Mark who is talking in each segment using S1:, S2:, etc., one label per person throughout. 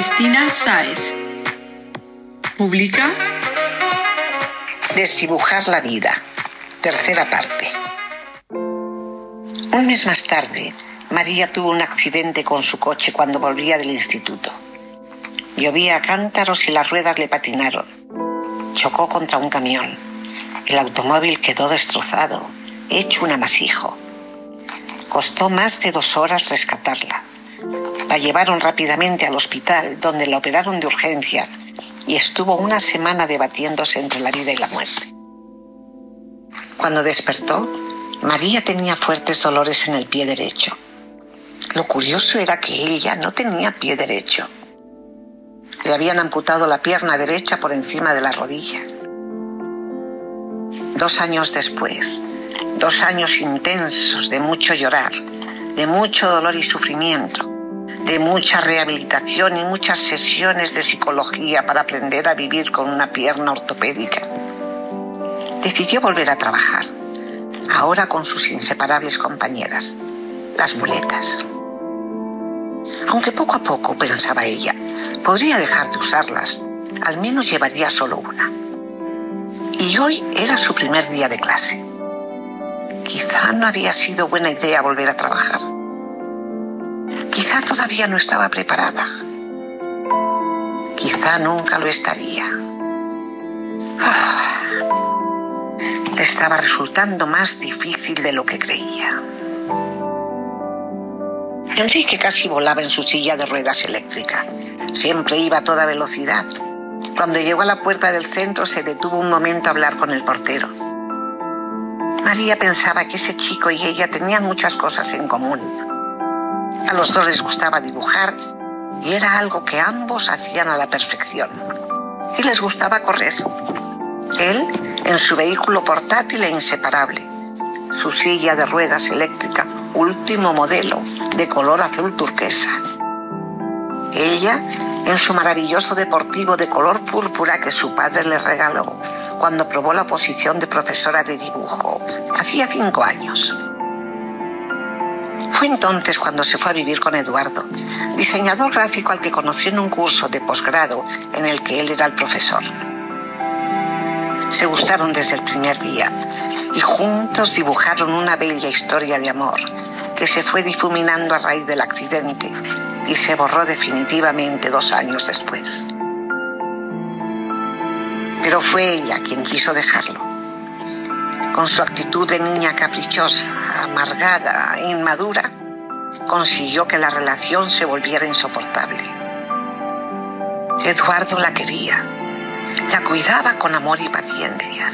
S1: Cristina Sáez. Publica
S2: Desdibujar la vida. Tercera parte. Un mes más tarde, María tuvo un accidente con su coche cuando volvía del instituto. Llovía a cántaros y las ruedas le patinaron. Chocó contra un camión. El automóvil quedó destrozado, hecho un amasijo. Costó más de dos horas rescatarla. La llevaron rápidamente al hospital, donde la operaron de urgencia y estuvo una semana debatiéndose entre la vida y la muerte. Cuando despertó, María tenía fuertes dolores en el pie derecho. Lo curioso era que ella no tenía pie derecho. Le habían amputado la pierna derecha por encima de la rodilla. Dos años después, Dos años intensos de mucho llorar, de mucho dolor y sufrimiento, de mucha rehabilitación y muchas sesiones de psicología para aprender a vivir con una pierna ortopédica. Decidió volver a trabajar, ahora con sus inseparables compañeras, las muletas. Aunque poco a poco, pensaba ella, podría dejar de usarlas, al menos llevaría solo una. Y hoy era su primer día de clase. Quizá no había sido buena idea volver a trabajar. Quizá todavía no estaba preparada. Quizá nunca lo estaría. Ah, le estaba resultando más difícil de lo que creía. Enrique casi volaba en su silla de ruedas eléctrica. Siempre iba a toda velocidad. Cuando llegó a la puerta del centro se detuvo un momento a hablar con el portero. María pensaba que ese chico y ella tenían muchas cosas en común. A los dos les gustaba dibujar y era algo que ambos hacían a la perfección. Y les gustaba correr. Él en su vehículo portátil e inseparable, su silla de ruedas eléctrica, último modelo, de color azul turquesa. Ella en su maravilloso deportivo de color púrpura que su padre le regaló cuando probó la posición de profesora de dibujo, hacía cinco años. Fue entonces cuando se fue a vivir con Eduardo, diseñador gráfico al que conoció en un curso de posgrado en el que él era el profesor. Se gustaron desde el primer día y juntos dibujaron una bella historia de amor que se fue difuminando a raíz del accidente y se borró definitivamente dos años después pero fue ella quien quiso dejarlo. Con su actitud de niña caprichosa, amargada, inmadura, consiguió que la relación se volviera insoportable. Eduardo la quería, la cuidaba con amor y paciencia,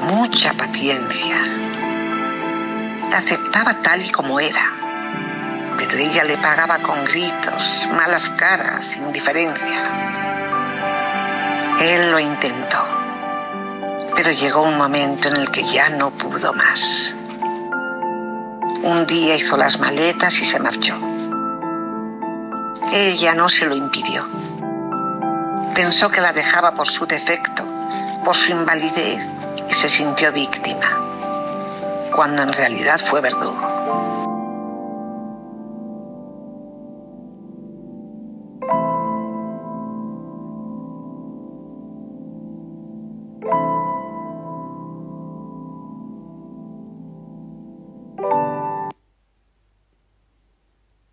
S2: mucha paciencia. La aceptaba tal y como era, pero ella le pagaba con gritos, malas caras, indiferencia. Él lo intentó, pero llegó un momento en el que ya no pudo más. Un día hizo las maletas y se marchó. Ella no se lo impidió. Pensó que la dejaba por su defecto, por su invalidez, y se sintió víctima, cuando en realidad fue verdugo.